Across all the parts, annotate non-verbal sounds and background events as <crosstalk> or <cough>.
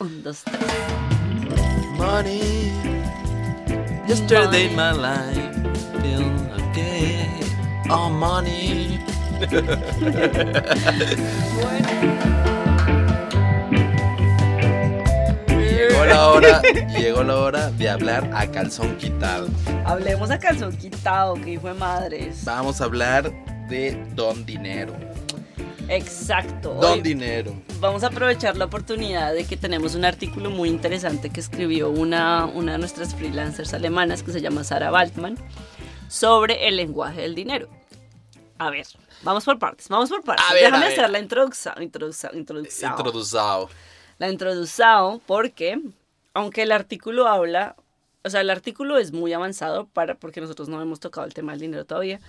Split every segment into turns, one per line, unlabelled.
Un, dos, tres.
Money. Yesterday my life feel okay. Oh, money. Llegó la hora, llegó la hora de hablar a calzón quitado.
Hablemos a calzón quitado, que hijo de madres.
Vamos a hablar de Don Dinero.
Exacto.
Don
Hoy
Dinero.
Vamos a aprovechar la oportunidad de que tenemos un artículo muy interesante que escribió una, una de nuestras freelancers alemanas que se llama Sara Baltman sobre el lenguaje del dinero. A ver, vamos por partes, vamos por partes.
A ver,
Déjame
a ver.
hacer la introducción. Introducción. Introducción. La introducción porque, aunque el artículo habla, o sea, el artículo es muy avanzado para, porque nosotros no hemos tocado el tema del dinero todavía,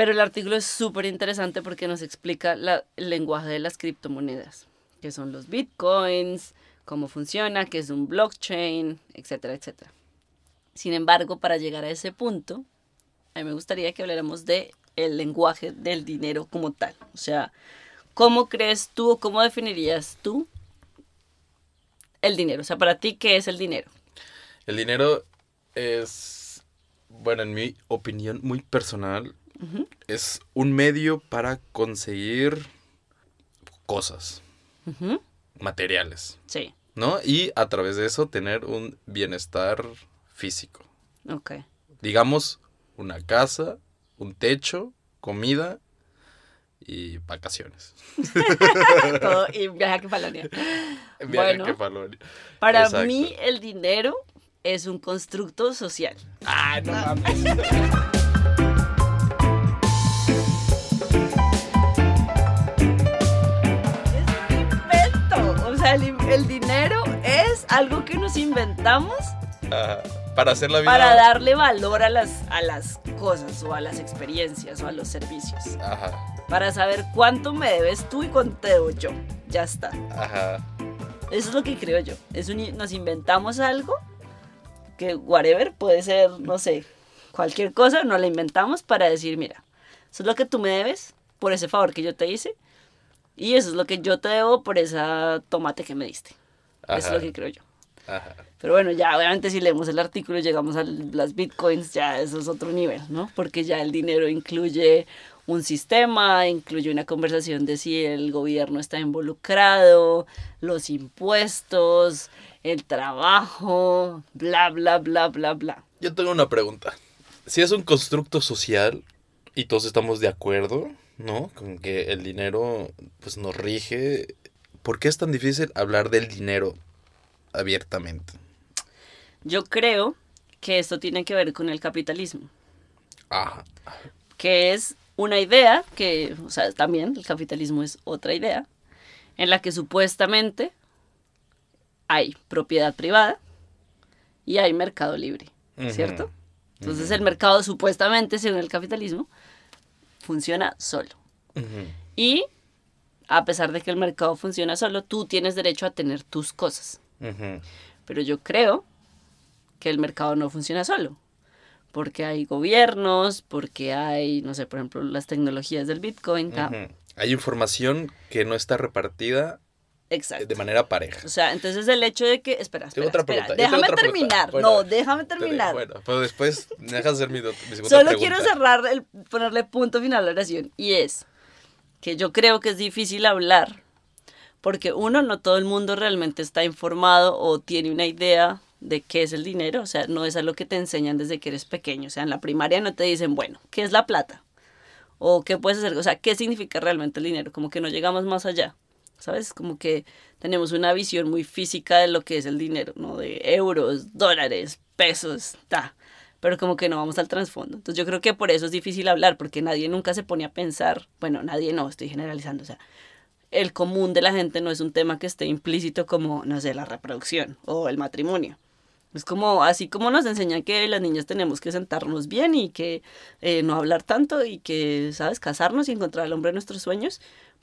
pero el artículo es súper interesante porque nos explica el lenguaje de las criptomonedas, que son los bitcoins, cómo funciona, qué es un blockchain, etcétera, etcétera. Sin embargo, para llegar a ese punto, a mí me gustaría que habláramos de el lenguaje del dinero como tal. O sea, ¿cómo crees tú o cómo definirías tú el dinero? O sea, para ti, ¿qué es el dinero?
El dinero es, bueno, en mi opinión muy personal, es un medio para conseguir cosas materiales,
Sí,
¿no? Y a través de eso tener un bienestar físico.
ok.
Digamos, una casa, un techo, comida y vacaciones. <laughs>
Todo, y viaje a Kefalonia.
Viaje
Bueno.
a Kefalonia.
Para
Exacto.
mí, el dinero es un constructo social.
¡Ah, no mames! <laughs>
sea, el, el dinero es algo que nos inventamos
Ajá. Para hacer la vida...
para darle valor a las, a las cosas o a las experiencias o a los servicios.
Ajá,
Para saber cuánto me debes tú y cuánto te debo yo. Ya está.
ajá.
Eso es lo que creo yo. Es un- nos inventamos algo que, whatever, puede ser, no sé, cualquier cosa, nos la inventamos para decir, mira, eso es lo que tú me debes por ese favor que yo te hice y eso es lo que yo te debo por esa tomate que me diste. Eso es
Ajá.
lo que creo yo.
Ajá.
Pero bueno, ya obviamente si leemos el artículo y llegamos a las bitcoins, ya eso es otro nivel, ¿no? Porque ya el dinero incluye un sistema, incluye una conversación de si el gobierno está involucrado, los impuestos, el trabajo, bla, bla, bla, bla, bla.
Yo tengo una pregunta. Si es un constructo social y todos estamos de acuerdo, ¿no? Con que el dinero pues nos rige, ¿por qué es tan difícil hablar del dinero abiertamente?
Yo creo que esto tiene que ver con el capitalismo.
Ajá.
que es una idea que, o sea, también el capitalismo es otra idea, en la que supuestamente hay propiedad privada y hay mercado libre. ¿cierto? Entonces el mercado supuestamente, según el capitalismo, funciona solo. Y a pesar de que el mercado funciona solo, tú tienes derecho a tener tus cosas. Pero yo creo que el mercado no funciona solo. Porque hay gobiernos, porque hay, no sé, por ejemplo, las tecnologías del Bitcoin.
Hay información que no está repartida
Exacto.
de manera pareja.
O sea, entonces el hecho de que. Espera, espera.
Tengo otra
espera,
pregunta,
Déjame
otra pregunta.
terminar.
Bueno,
no, déjame terminar.
Bueno, pero después me dejas hacer mi, mi segunda
Solo
pregunta.
quiero cerrar, el, ponerle punto final a la oración. Y es que yo creo que es difícil hablar. Porque uno, no todo el mundo realmente está informado o tiene una idea de qué es el dinero. O sea, no es algo que te enseñan desde que eres pequeño. O sea, en la primaria no te dicen, bueno, ¿qué es la plata? O qué puedes hacer. O sea, ¿qué significa realmente el dinero? Como que no llegamos más allá. ¿Sabes? Como que tenemos una visión muy física de lo que es el dinero, ¿no? De euros, dólares, pesos, ta. Pero como que no vamos al trasfondo. Entonces yo creo que por eso es difícil hablar, porque nadie nunca se pone a pensar, bueno, nadie no, estoy generalizando, o sea, el común de la gente no es un tema que esté implícito como, no sé, la reproducción o el matrimonio. Es como, así como nos enseñan que las niñas tenemos que sentarnos bien y que eh, no hablar tanto y que, ¿sabes?, casarnos y encontrar al hombre de nuestros sueños,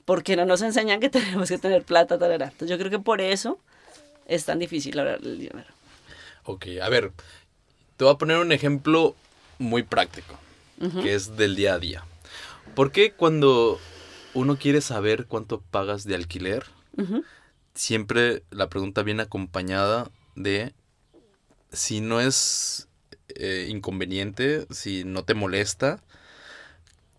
porque no nos enseñan que <laughs> tenemos que tener plata, tal, Entonces yo creo que por eso es tan difícil hablar del dinero.
Ok, a ver, te voy a poner un ejemplo muy práctico, que es del día a día. ¿Por qué cuando uno quiere saber cuánto pagas de alquiler, siempre la pregunta viene acompañada de si no es eh, inconveniente, si no te molesta,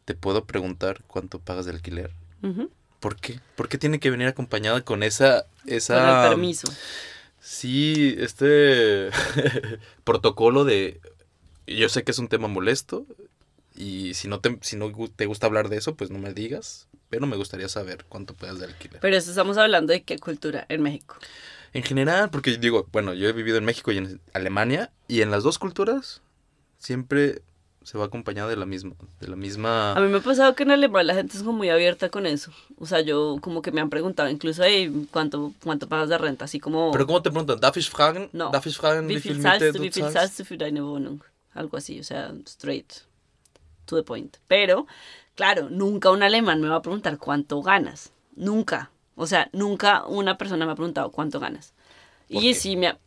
te puedo preguntar cuánto pagas de alquiler.
Ujú.
¿Por qué? ¿Por qué tiene que venir acompañada con esa... esa
Con el permiso.
Sí, este <laughs> protocolo de... Yo sé que es un tema molesto y si no, te, si no te gusta hablar de eso, pues no me digas, pero me gustaría saber cuánto pagas de alquiler.
Pero eso estamos hablando de qué cultura en México.
En general, porque digo, bueno, yo he vivido en México y en Alemania y en las dos culturas siempre se va acompañado de la misma, de la misma...
A mí me ha pasado que en Alemania la gente es como muy abierta con eso. O sea, yo como que me han preguntado incluso, hey, ¿cuánto, cuánto pagas de renta? Así como...
Pero ¿cómo te preguntan? ¿Darf ich fragen?
No.
¿Darf ich fragen,
Wie
viel
zahlst du, wie viel
zahlst?
du für deine Wohnung? Algo así, o sea, straight to the point. Pero, claro, nunca un alemán me va a preguntar cuánto ganas. Nunca. O sea, nunca una persona me ha preguntado cuánto ganas.
¿Por
Y
qué?
sí me ha...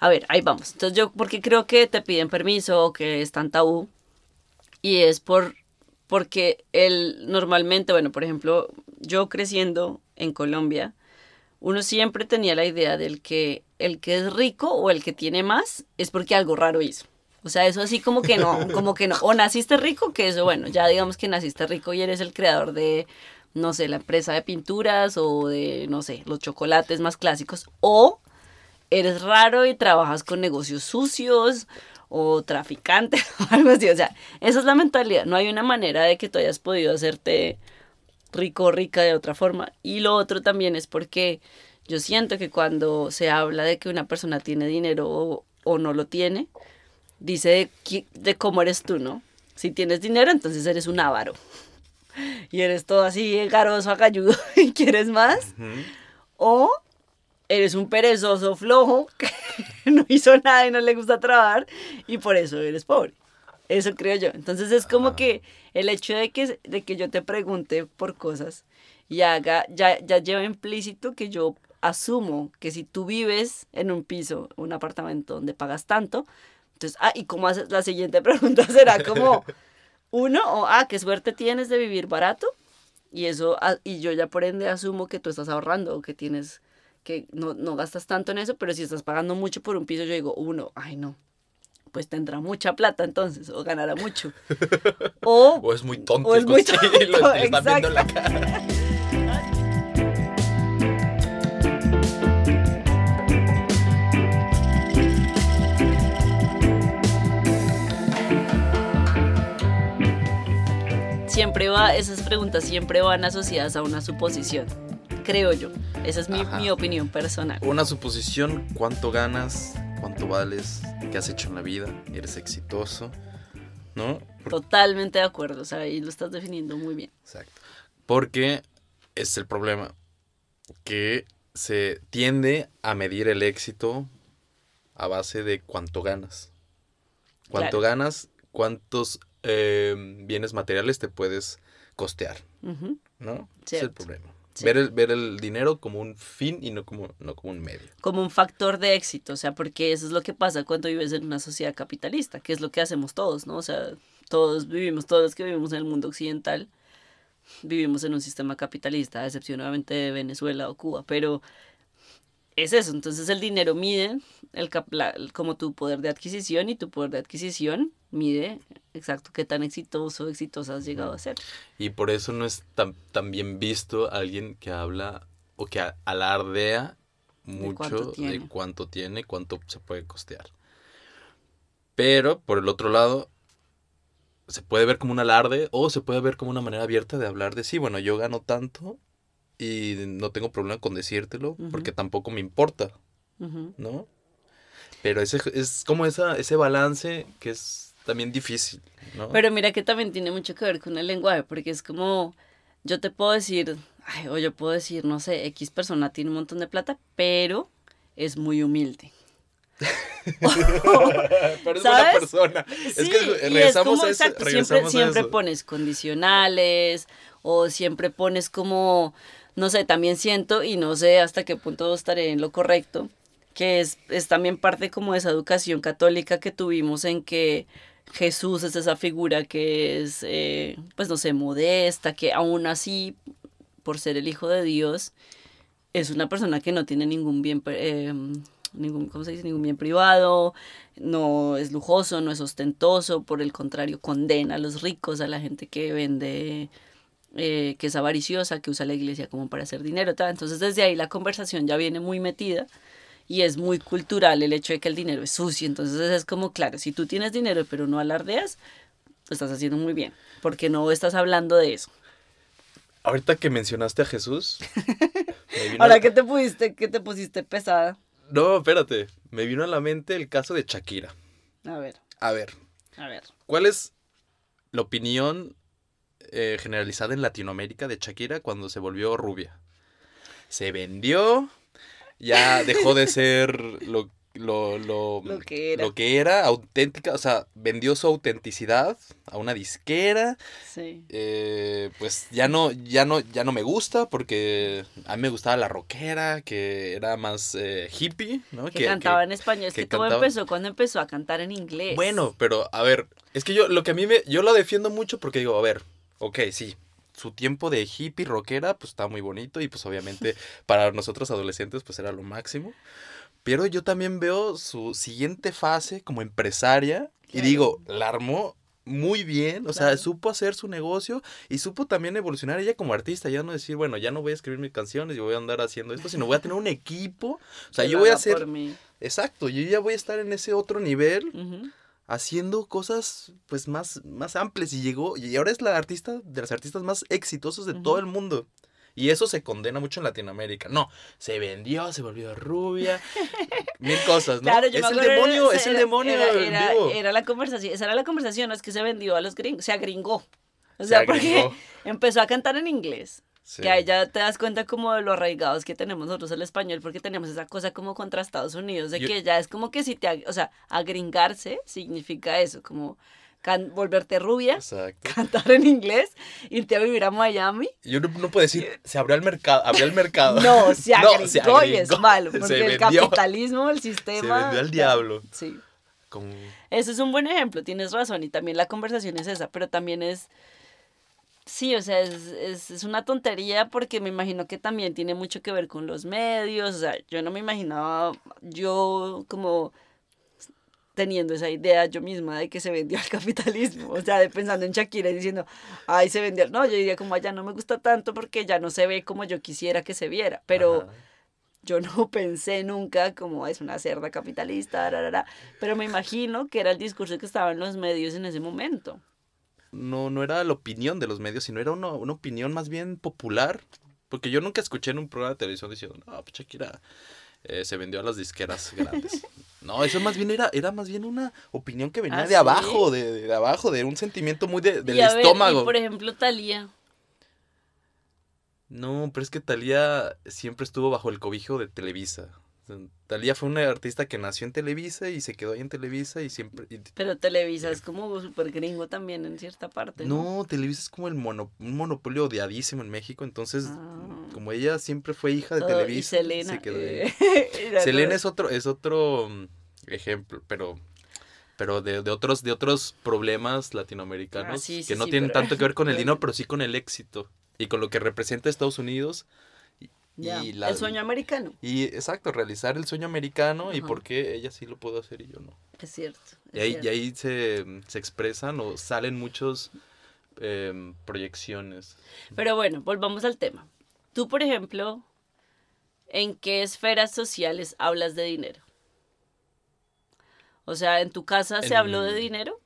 A ver, ahí vamos. Entonces yo, porque creo que te piden permiso o que es tan tabú. Y es por... Porque él normalmente, bueno, por ejemplo, yo creciendo en Colombia, uno siempre tenía la idea del que el que es rico o el que tiene más es porque algo raro hizo. O sea, eso así como que no, <laughs> como que no. O naciste rico, que eso, bueno, ya digamos que naciste rico y eres el creador de, no sé, la empresa de pinturas o de, no sé, los chocolates más clásicos. O eres raro y trabajas con negocios sucios o traficante <laughs> o algo así. O sea, esa es la mentalidad. No hay una manera de que tú hayas podido hacerte rico o rica de otra forma. Y lo otro también es porque yo siento que cuando se habla de que una persona tiene dinero o, o no lo tiene, dice de, cómo eres tú, ¿no? Si tienes dinero, entonces eres un avaro. <laughs> Y eres todo así garoso, agalludo <laughs> y quieres más. O eres un perezoso flojo que <laughs> no hizo nada y no le gusta trabajar y por eso eres pobre. Eso creo yo. Entonces es como
Ajá.
que el hecho de que, de que yo te pregunte por cosas y haga, ya, ya lleva implícito que yo asumo que si tú vives en un piso, un apartamento donde pagas tanto, entonces, ah, y cómo haces, la siguiente <laughs> pregunta será como, uno, o, ah, qué suerte tienes de vivir barato, y eso, ah, y yo ya por ende asumo que tú estás ahorrando o que tienes, que no, no gastas tanto en eso, pero si estás pagando mucho por un piso, yo digo, uno, ay no, pues tendrá mucha plata entonces, o ganará mucho. <laughs> O,
O es muy tonto.
O es muy <laughs>
lo-
tonto,
están viendo en la cara.
siempre va, esas preguntas siempre van asociadas a una suposición, creo yo. Esa es mi, mi opinión personal.
Una suposición, cuánto ganas, cuánto vales, qué has hecho en la vida, eres exitoso, ¿no?
Totalmente de acuerdo, o sea, ahí lo estás definiendo muy bien.
Exacto. Porque es el problema, que se tiende a medir el éxito a base de cuánto ganas. Cuánto
Claro.
ganas, cuántos eh, bienes materiales te puedes costear. ¿no? Ese es el
Cierto.
problema.
Sí.
Ver, el, ver el dinero como un fin y no como, no como un medio.
Como un factor de éxito, o sea, porque eso es lo que pasa cuando vives en una sociedad capitalista, que es lo que hacemos todos, ¿no? O sea, todos vivimos, todos los que vivimos en el mundo occidental, vivimos en un sistema capitalista, a excepción obviamente de Venezuela o Cuba, pero es eso, entonces el dinero mide el la- como tu poder de adquisición y tu poder de adquisición mide exacto qué tan exitoso o exitosa has llegado a ser.
Y por eso no es tan, tan bien visto alguien que habla o que alardea mucho
cuánto
de cuánto tiene, cuánto se puede costear. Pero, por el otro lado, se puede ver como un alarde o se puede ver como una manera abierta de hablar de sí, bueno, yo gano tanto y no tengo problema con decírtelo
Ujú.
porque tampoco me importa,
Ujú.
¿no? Pero ese es como esa, ese balance que es también difícil, ¿no?
Pero mira que también tiene mucho que ver con el lenguaje, porque es como, yo te puedo decir, ay, o yo puedo decir, no sé, X persona tiene un montón de plata, pero es muy humilde. <laughs>
Pero es
¿sabes?
una persona. es
Sí,
que
y es
regresamos
como,
a eso.
exacto, siempre,
regresamos a
siempre
eso.
pones condicionales o siempre pones como, no sé, también siento y no sé hasta qué punto estaré en lo correcto, que es, es también parte como de esa educación católica que tuvimos en que Jesús es esa figura que es, eh, pues no sé, modesta, que aún así, por ser el Hijo de Dios, es una persona que no tiene ningún bien, eh, ningún, ¿cómo se dice? ningún bien privado, no es lujoso, no es ostentoso, por el contrario, condena a los ricos, a la gente que vende, eh, que es avariciosa, que usa la iglesia como para hacer dinero. Tal. Entonces desde ahí la conversación ya viene muy metida y es muy cultural el hecho de que el dinero es sucio. Entonces es como, claro, si tú tienes dinero pero no alardeas, lo estás haciendo muy bien, porque no estás hablando de eso.
Ahorita que mencionaste a Jesús. <laughs>
Ahora que te pusiste, que te pusiste pesada.
No, espérate. Me vino a la mente el caso de Shakira.
A ver.
A ver.
A ver.
¿Cuál es la opinión eh, generalizada en Latinoamérica de Shakira cuando se volvió rubia? Se vendió, ya dejó de ser lo lo, <laughs> lo,
que era.
lo que era, auténtica, o sea, vendió su autenticidad a una disquera.
Sí.
Eh, pues ya no, ya no, ya no me gusta porque a mí me gustaba la rockera, que era más eh, hippie, ¿no?
Que, cantaba en español. Es que, todo empezó cuando empezó a cantar en inglés.
Bueno, pero a ver, es que yo lo que a mí me, yo lo defiendo mucho porque digo, a ver, ok, sí, su tiempo de hippie rockera pues está muy bonito y pues obviamente <laughs> para nosotros adolescentes pues era lo máximo. Pero yo también veo su siguiente fase como empresaria y digo, la armó muy bien, o sea, supo hacer su negocio y supo también evolucionar ella como artista, ya no decir, bueno, ya no voy a escribir mis canciones y voy a andar haciendo esto, sino voy a tener un <laughs> equipo, o sea, yo voy a hacer... Exacto, yo ya voy a estar en ese otro nivel. Haciendo cosas pues más, más amplias y llegó y ahora es la artista de las artistas más exitosos de todo el mundo. Y eso se condena mucho en Latinoamérica. No, se vendió, se volvió rubia, <laughs> mil cosas, ¿no?
Claro, yo
es el demonio, es el demonio.
Era, era, la conversación, esa era la conversación, es que se vendió a los gringos, se agringó. O sea, <laughs> porque empezó a cantar en inglés. Que ahí ya te das cuenta como de lo arraigados que tenemos nosotros el español, porque tenemos esa cosa como contra Estados Unidos, de que ya es como que si te, o sea, agringarse significa eso, como volverte rubia, <laughs> cantar en inglés, irte a vivir a Miami.
Yo no, puedo decir, se abrió el mercado, abrió el mercado.
No, se <laughs> agregó, y es malo, <laughs> porque el capitalismo, el sistema...
Se vendió al diablo.
Sí. Ese es un buen ejemplo, tienes razón, y también la conversación es esa, pero también es... Sí, o sea, es, es, una tontería porque me imagino que también tiene mucho que ver con los medios, o sea, yo no me imaginaba, yo como teniendo esa idea yo misma de que se vendió al <laughs> capitalismo, o sea, de pensando en Shakira y diciendo, ay, se vendió, no, yo diría como, ya no me gusta tanto porque ya no se ve como yo quisiera que se viera, pero yo no <laughs> pensé nunca como es una cerda capitalista, pero me imagino que era el discurso que estaba en los medios en ese momento.
No, no era la opinión de los medios, sino era una, una opinión más bien popular, porque yo nunca escuché en un programa de televisión diciendo, no, pues Shakira eh, se vendió a las disqueras grandes. <laughs> No, eso más bien era, era más bien una opinión que venía ¿Ah, de abajo, de, abajo, de un sentimiento muy de, del estómago.
por ejemplo, Talía.
No, pero es que Talía siempre estuvo bajo el cobijo de Televisa. Talía fue una artista que nació en Televisa y se quedó ahí en Televisa y siempre...
Pero Televisa es como súper gringo también en cierta parte.
No, Televisa es como el mono, un monopolio odiadísimo en México, entonces ah. como ella siempre fue hija de Televisa,
Selena,
se quedó ahí. <laughs> Selena es otro, es otro mm, ejemplo, pero pero de, otros de otros problemas latinoamericanos ah, que no tienen tanto que ver con el <laughs> dinero, pero sí con el éxito y con lo que representa Estados Unidos
el sueño americano.
Y exacto, realizar el sueño americano y por qué ella sí lo pudo hacer y yo no.
Es cierto.
y, ahí, y ahí se, expresan o salen muchos em, proyecciones.
Pero bueno, volvamos al tema. Tú, por ejemplo, ¿en qué esferas sociales hablas de dinero? O sea, ¿en tu casa se habló de dinero?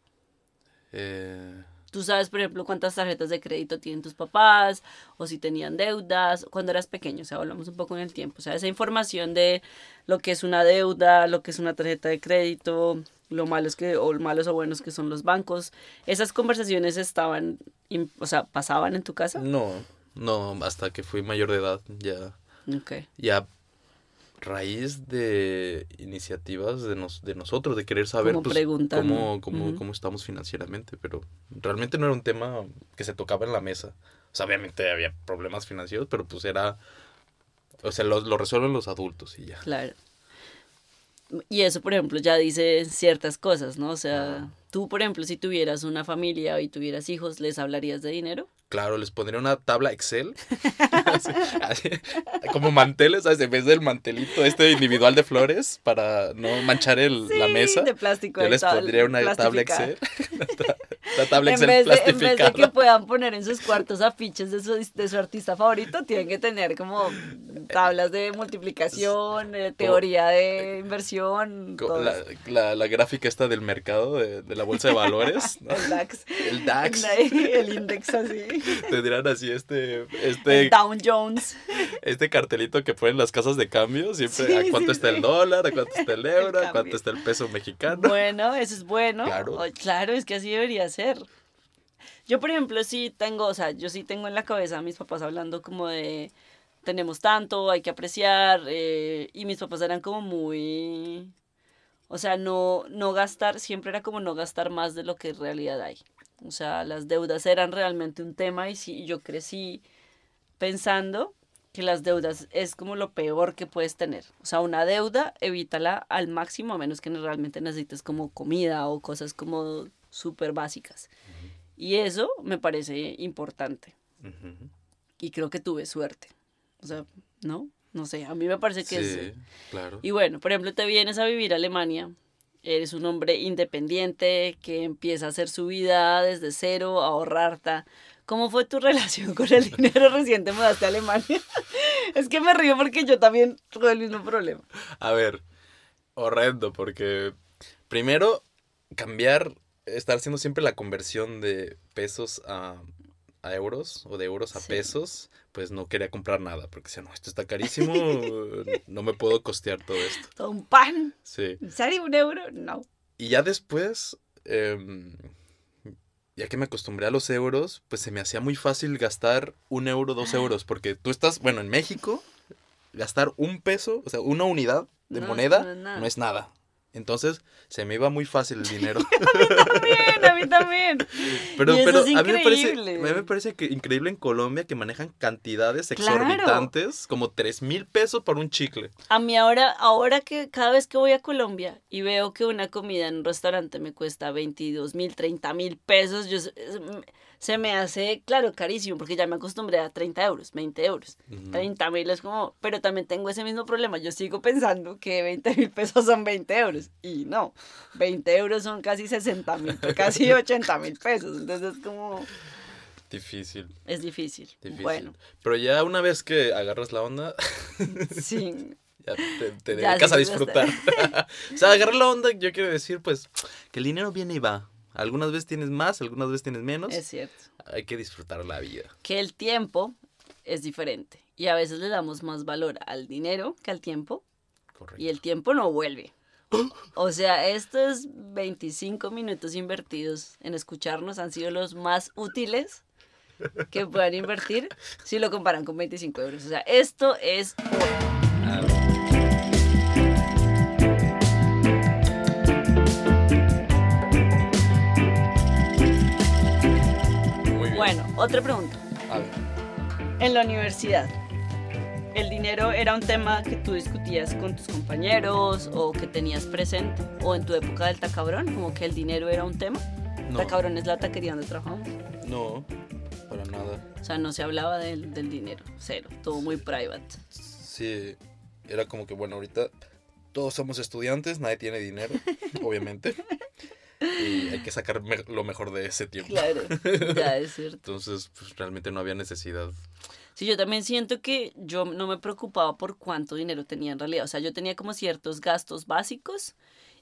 Eh,
Tú sabes, por ejemplo, cuántas tarjetas de crédito tienen tus papás o si tenían deudas cuando eras pequeño, o sea, hablamos un poco en el tiempo. O sea, esa información de lo que es una deuda, lo que es una tarjeta de crédito, lo malos que, o malos o buenos que son los bancos, esas conversaciones estaban, o sea, pasaban en tu casa?
No, no, hasta que fui mayor de edad ya.
Okay.
Ya raíz de iniciativas de, nos, de nosotros, de querer saber pues, cómo, cómo, cómo, estamos financieramente, pero realmente no era un tema que se tocaba en la mesa. O sea, obviamente había problemas financieros, pero pues era, o sea, lo, lo resuelven los adultos y ya.
Claro. Y eso, por ejemplo, ya dice ciertas cosas, ¿no? O sea, tú, por ejemplo, si tuvieras una familia y tuvieras hijos, ¿les hablarías de dinero?
Claro, les pondría una tabla Excel. Así, <laughs> así, como manteles, ¿sabes? En vez del mantelito este individual de flores para no manchar el, la
Sí,
mesa.
de plástico.
Yo les pondría una tabla. Excel. <laughs>
En vez, de, en vez de que puedan poner en sus cuartos afiches de su, de su artista favorito, tienen que tener como tablas de multiplicación, de teoría de inversión,
Co-
todo
La, la, la gráfica esta del mercado, de, de la bolsa de valores. <laughs> ¿no?
el DAX.
El DAX.
El <laughs> index así.
Tendrían así este, este,
El Dow Jones.
este cartelito que ponen las casas de cambio. Siempre
Sí,
a cuánto
sí,
está
sí.
el dólar, a cuánto está el <laughs> euro, a cuánto está el peso mexicano.
Bueno, eso es bueno.
Claro.
Claro, es que así debería ser. Yo, por ejemplo, sí tengo, o sea, yo sí tengo en la cabeza a mis papás hablando como de tenemos tanto, hay que apreciar, eh, y mis papás eran como muy, o sea, no, no gastar, siempre era como no gastar más de lo que en realidad hay. O sea, las deudas eran realmente un tema y sí, yo crecí pensando que las deudas es como lo peor que puedes tener. O sea, una deuda, evítala al máximo, a menos que realmente necesites como comida o cosas como súper básicas. Y eso me parece importante. Y creo que tuve suerte. O sea, ¿no? No sé, a mí me parece que es...
Sí, claro.
Y bueno, por ejemplo, te vienes a vivir a Alemania, eres un hombre independiente que empieza a hacer su vida desde cero, a ahorrar. ta. ¿Cómo fue tu <laughs> relación con el dinero recién te mudaste a Alemania? <laughs> es que me río porque yo también tuve el mismo problema.
A ver, horrendo, porque primero cambiar, estar haciendo siempre la conversión de pesos a, a euros o de euros a
Sí.
pesos, pues no quería comprar nada, porque decía, no, esto está carísimo, <laughs> no me puedo costear todo esto.
Todo un pan.
Sí.
¿En serio un euro? No.
Y ya después, em, ya que me acostumbré a los euros, pues se me hacía muy fácil gastar un euro, dos euros, porque tú estás, bueno, en México, gastar un peso, o sea, una unidad de
No,
moneda,
no es nada.
no es nada. Entonces, se me iba muy fácil el dinero. <laughs>
También, a mí también.
Pero,
Y eso
pero
es
a mí me parece,
increíble.
a mí me parece que increíble en Colombia que manejan cantidades
Claro.
exorbitantes, como tres mil pesos por un chicle.
A mí ahora, ahora que cada vez que voy a Colombia y veo que una comida en un restaurante me cuesta 22 mil, 30 mil pesos, yo, se- me hace, claro, carísimo, porque ya me acostumbré a 30 euros, 20 euros.
Ujú.
30 mil es como, pero también tengo ese mismo problema. Yo sigo pensando que 20 mil pesos son 20 euros. Y no, 20 euros son casi 60 mil, <laughs> casi 80 mil pesos. Entonces es como,
Difícil,
es difícil.
difícil.
Bueno,
Pero ya una vez que agarras la onda, <laughs>
sí. <laughs>
ya te, te
Ya,
dedicas a disfrutar. o sea, agarrar la onda, yo quiero decir, pues, que el dinero viene y va. Algunas veces tienes más, algunas veces tienes menos.
Es cierto.
Hay que disfrutar la vida.
que el tiempo es diferente y a veces le damos más valor al dinero que al tiempo
Correcto.
y el tiempo no vuelve. <gasps> O sea, estos 25 minutos invertidos en escucharnos han sido los más útiles que puedan invertir si lo comparan con 25 euros. O sea, esto es... otra pregunta.
A ver.
En la universidad, ¿el dinero era un tema que tú discutías con tus compañeros o que tenías presente? ¿O en tu época del tacabrón, como que el dinero era un tema?
No.
Tacabrón es la taquería donde trabajamos.
No, para nada.
O sea, no se hablaba del, del dinero, cero, todo muy private.
Sí, era como que, bueno, ahorita todos somos estudiantes, nadie tiene dinero, <laughs> obviamente. Y hay que sacar me- lo mejor de ese tiempo.
Claro, ya es <laughs> cierto.
Entonces, pues realmente no había necesidad.
Sí, yo también siento que yo no me preocupaba por cuánto dinero tenía en realidad. O sea, yo tenía como ciertos gastos básicos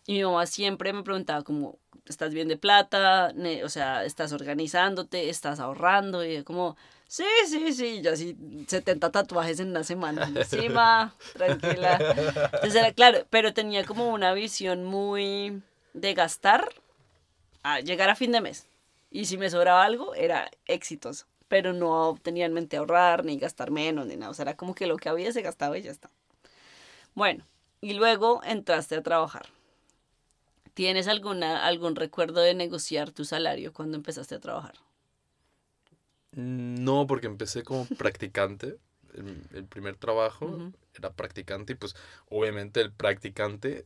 y mi mamá siempre me preguntaba como, ¿estás bien de plata? O sea, ¿estás organizándote? ¿Estás ahorrando? Y yo como, sí, sí, sí. Yo así 70 tatuajes en una semana. Encima, <laughs> tranquila. Entonces era claro, pero tenía como una visión muy de gastar a llegar a fin de mes. Y si me sobraba algo, era exitoso. Pero no tenía en mente ahorrar, ni gastar menos, ni nada. O sea, era como que lo que había se gastaba y ya está. Bueno, y luego entraste a trabajar. ¿Tienes alguna, algún recuerdo de negociar tu salario cuando empezaste a trabajar?
No, porque empecé como <laughs> practicante. El, el primer trabajo era practicante y pues obviamente el practicante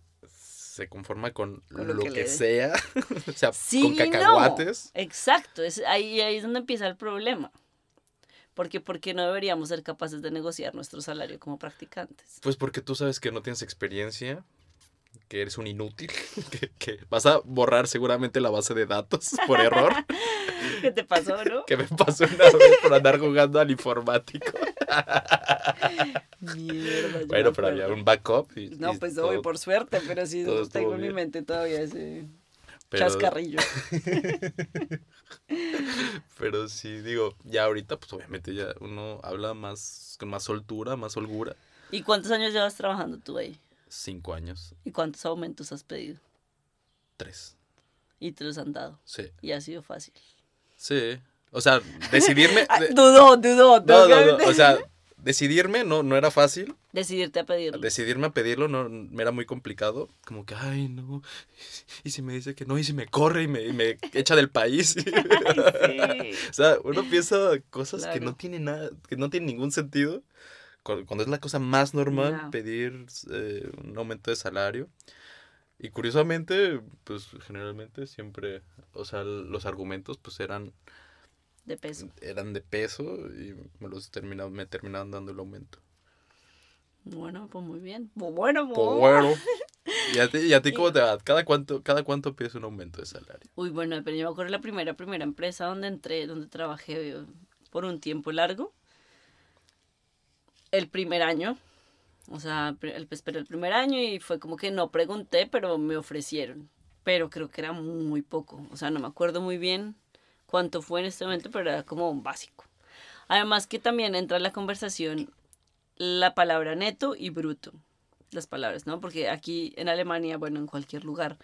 se conforma con,
Con lo
lo,
que
sea, <laughs> o sea, <laughs>
Sí,
con
no.
cacahuates.
Exacto, es, ahí, ahí es donde empieza el problema. Porque, ¿por qué no deberíamos ser capaces de negociar nuestro salario como practicantes?
Pues porque tú sabes que no tienes experiencia, que eres un inútil, <laughs> que, que vas a borrar seguramente la base de datos <laughs> por error,
¿Qué te pasó, no?
que me pasó una vez por andar jugando al informático.
Mierda.
Bueno, pero había un backup. Y,
No,
y
pues
todo-
obvio, por suerte, pero sí tengo en mi mente todavía ese
pero-
chascarrillo. <laughs>
Pero sí, digo, ya ahorita, pues obviamente ya uno habla más, con más soltura, más holgura.
¿Y cuántos años llevas trabajando tú ahí?
Cinco años,
¿Y cuántos aumentos has pedido?
tres.
Y te los han dado.
Sí,
Y ha sido fácil.
sí. O sea, decidirme... <laughs>
Ah, dudó, dudó.
no, no,
que-
no, o sea, decidirme no, no era fácil.
Decidirte a pedirlo.
Decidirme a pedirlo no me era muy complicado. Como que, ay, no. Y si me dice que no, y si me corre y me, y me echa del país. <laughs>
Ay, sí. <laughs>
O sea, uno piensa cosas que
Claro.
no tienen nada, que no tienen ningún sentido. Cu- Cuando es la cosa más normal pedir eh, un aumento de salario. Y curiosamente, pues generalmente siempre, o sea, los argumentos pues eran,
De peso.
eran de peso y me los terminaban, me terminaban dando el aumento.
Bueno, pues muy bien. Pues bueno, pues. <laughs>
Bueno. ¿Y a ti, y a ti cómo te va? ¿Cada cuánto, ¿Cada cuánto pides un aumento de salario?
Uy, bueno, pero yo me acuerdo la primera, primera empresa donde entré, donde trabajé por un tiempo largo. El primer año, o sea, esperé el primer año y fue como que no pregunté, pero me ofrecieron. Pero creo que era muy poco, o sea, no me acuerdo muy bien cuánto fue en este momento, pero era como un básico. Además que también entra en la conversación la palabra neto y bruto, las palabras, ¿no? Porque aquí en Alemania, bueno, en cualquier lugar,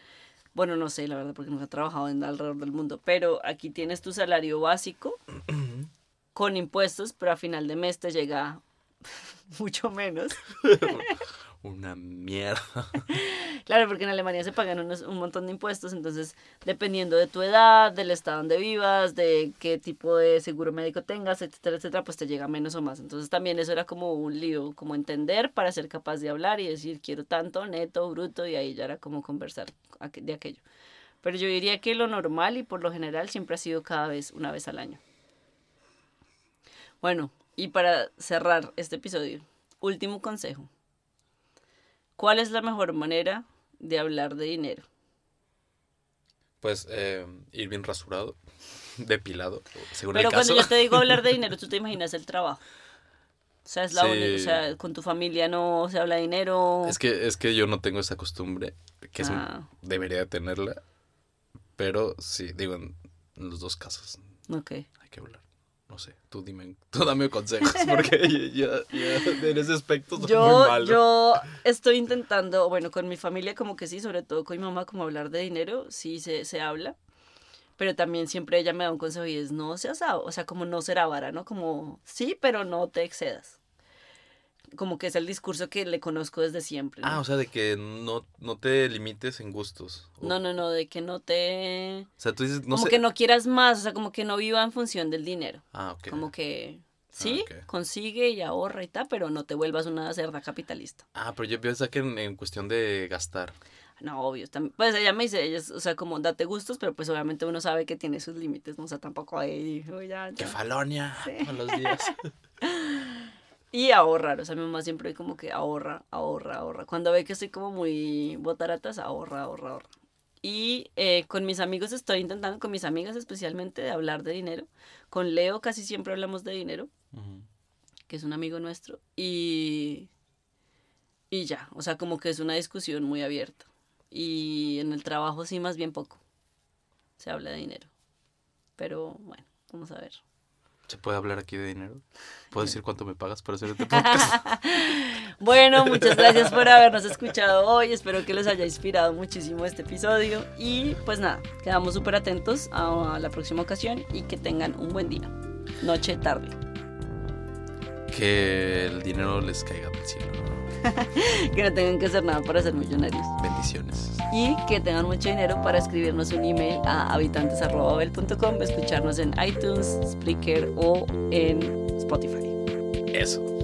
bueno, no sé, la verdad, porque nunca he trabajado en alrededor del mundo, pero aquí tienes tu salario básico <clears throat> con impuestos, pero a final de mes te llega <laughs> mucho menos. <laughs>
Una mierda. <laughs>
Claro, porque en Alemania se pagan unos- un montón de impuestos, entonces dependiendo de tu edad, del estado donde vivas, de qué tipo de seguro médico tengas, etcétera, etcétera, pues te llega menos o más. Entonces también eso era como un lío, como entender para ser capaz de hablar y decir quiero tanto, neto, bruto, y ahí ya era como conversar de aquello. Pero yo diría que lo normal y por lo general siempre ha sido cada vez, una vez al año. Bueno, y para cerrar este episodio, último consejo. ¿Cuál es la mejor manera de hablar de dinero?
Pues eh, ir bien rasurado, <laughs> depilado, según
Pero
el
cuando
caso.
yo te digo hablar de <laughs> dinero, tú te imaginas el trabajo. O sea, es la
Sí.
única, o sea, con tu familia no se habla de dinero.
Es que, es que yo no tengo esa costumbre, que es un-
Ah.
debería de tenerla, pero sí, digo, en, en los dos casos
Ok.
hay que hablar. No sé, tú dime, tú dame consejos, porque <laughs> ya, ya en ese aspecto soy muy
Yo,
malo.
yo estoy intentando, bueno, con mi familia como que sí, sobre todo con mi mamá, como hablar de dinero, sí se, se habla. Pero también siempre ella me da un consejo y es no seas, o sea, como no ser avara, ¿no? Como sí, pero no te excedas. Como que es el discurso que le conozco desde siempre. ¿no?
Ah, o sea, de que no, no te limites en gustos. O,
No, no, no, de que no te...
O sea, tú dices, no
como
sé.
que no quieras más, o sea, como que no viva en función del dinero.
Ah, ok.
Como que sí,
ok.
consigue y ahorra y tal, pero no te vuelvas una cerda capitalista.
Ah, pero yo pienso que en, en cuestión de gastar.
No, obvio. tam- Pues ella me dice, ella es, o sea, como date gustos, pero pues obviamente uno sabe que tiene sus límites, ¿no? O sea, tampoco ahí, uy, ya,
¡Qué falonia! A los días. <laughs>
Y ahorrar, o sea, mi mamá siempre como que ahorra, ahorra, ahorra. Cuando ve que estoy como muy botaratas, ahorra, ahorra, ahorra. Y eh, con mis amigos estoy intentando, con mis amigas especialmente, de hablar de dinero. Con Leo casi siempre hablamos de dinero, que es un amigo nuestro. Y, y ya, o sea, como que es una discusión muy abierta. Y en el trabajo sí, más bien poco. Se habla de dinero. Pero bueno, vamos a ver.
¿Se puede hablar aquí de dinero? ¿Puedo decir cuánto me pagas para hacer este <laughs> podcast?
Bueno, muchas gracias por habernos escuchado hoy. Espero que les haya inspirado muchísimo este episodio. Y pues nada, quedamos súper atentos a la próxima ocasión y que tengan un buen día. Noche, tarde.
que el dinero les caiga del cielo. <laughs>
Que no tengan que hacer nada para ser millonarios.
Bendiciones.
Y que tengan mucho dinero para escribirnos un email a habitantes.babel.com, escucharnos en iTunes, Spreaker o en Spotify.
Eso.